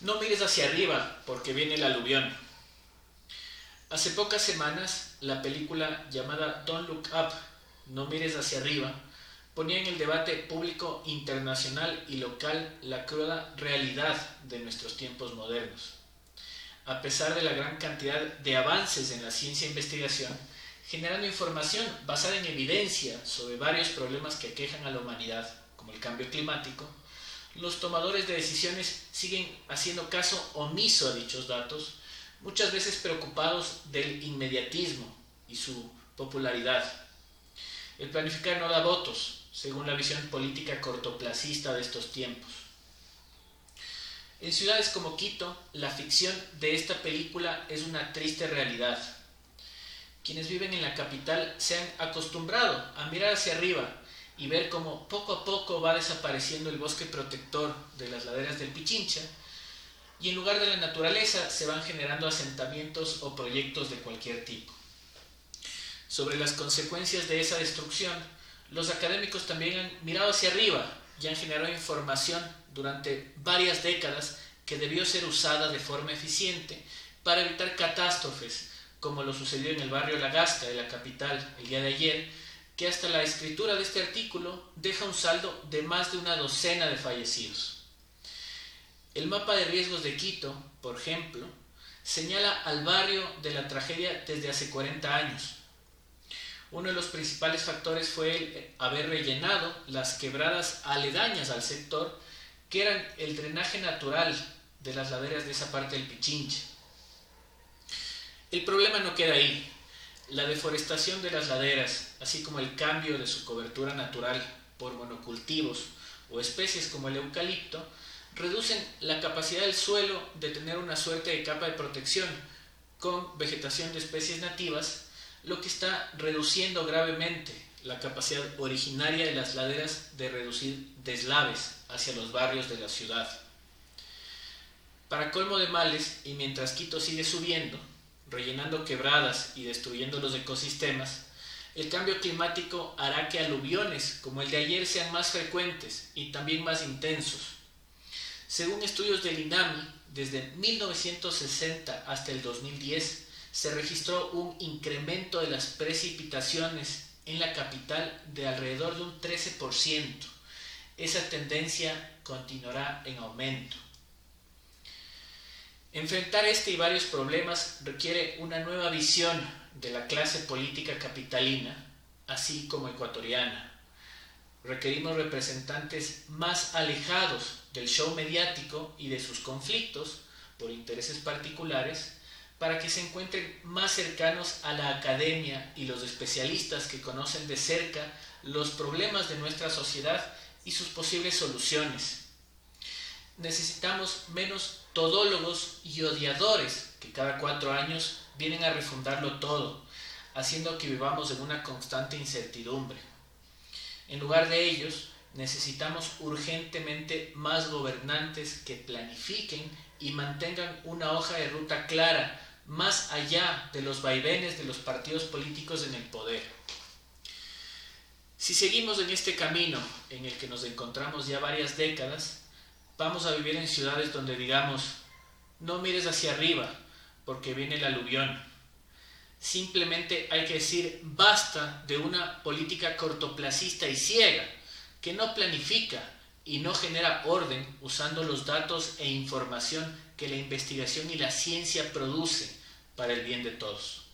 No mires hacia arriba porque viene el aluvión. Hace pocas semanas, la película llamada Don't Look Up, No mires hacia arriba, ponía en el debate público internacional y local la cruda realidad de nuestros tiempos modernos. A pesar de la gran cantidad de avances en la ciencia e investigación, generando información basada en evidencia sobre varios problemas que aquejan a la humanidad, como el cambio climático, los tomadores de decisiones siguen haciendo caso omiso a dichos datos, muchas veces preocupados del inmediatismo y su popularidad. El planificar no da votos, según la visión política cortoplacista de estos tiempos. En ciudades como Quito, la ficción de esta película es una triste realidad. Quienes viven en la capital se han acostumbrado a mirar hacia arriba y ver cómo poco a poco va desapareciendo el bosque protector de las laderas del Pichincha y en lugar de la naturaleza se van generando asentamientos o proyectos de cualquier tipo. Sobre las consecuencias de esa destrucción, los académicos también han mirado hacia arriba y han generado información durante varias décadas que debió ser usada de forma eficiente para evitar catástrofes como lo sucedió en el barrio La Gasca de la capital el día de ayer, que hasta la escritura de este artículo deja un saldo de más de una docena de fallecidos. El mapa de riesgos de Quito, por ejemplo, señala al barrio de la tragedia desde hace 40 años. Uno de los principales factores fue el haber rellenado las quebradas aledañas al sector, que eran el drenaje natural de las laderas de esa parte del Pichinche. El problema no queda ahí. La deforestación de las laderas, así como el cambio de su cobertura natural por monocultivos o especies como el eucalipto, reducen la capacidad del suelo de tener una suerte de capa de protección con vegetación de especies nativas, lo que está reduciendo gravemente la capacidad originaria de las laderas de reducir deslaves hacia los barrios de la ciudad. Para colmo de males, y mientras Quito sigue subiendo, rellenando quebradas y destruyendo los ecosistemas, el cambio climático hará que aluviones como el de ayer sean más frecuentes y también más intensos. Según estudios del INAMI, desde 1960 hasta el 2010 se registró un incremento de las precipitaciones en la capital de alrededor de un 13%. Esa tendencia continuará en aumento. Enfrentar este y varios problemas requiere una nueva visión de la clase política capitalina, así como ecuatoriana. Requerimos representantes más alejados del show mediático y de sus conflictos por intereses particulares para que se encuentren más cercanos a la academia y los especialistas que conocen de cerca los problemas de nuestra sociedad y sus posibles soluciones. Necesitamos menos todólogos y odiadores que cada cuatro años vienen a refundarlo todo, haciendo que vivamos en una constante incertidumbre. En lugar de ellos, necesitamos urgentemente más gobernantes que planifiquen y mantengan una hoja de ruta clara más allá de los vaivenes de los partidos políticos en el poder. Si seguimos en este camino en el que nos encontramos ya varias décadas, Vamos a vivir en ciudades donde digamos, no mires hacia arriba porque viene el aluvión. Simplemente hay que decir basta de una política cortoplacista y ciega que no planifica y no genera orden usando los datos e información que la investigación y la ciencia produce para el bien de todos.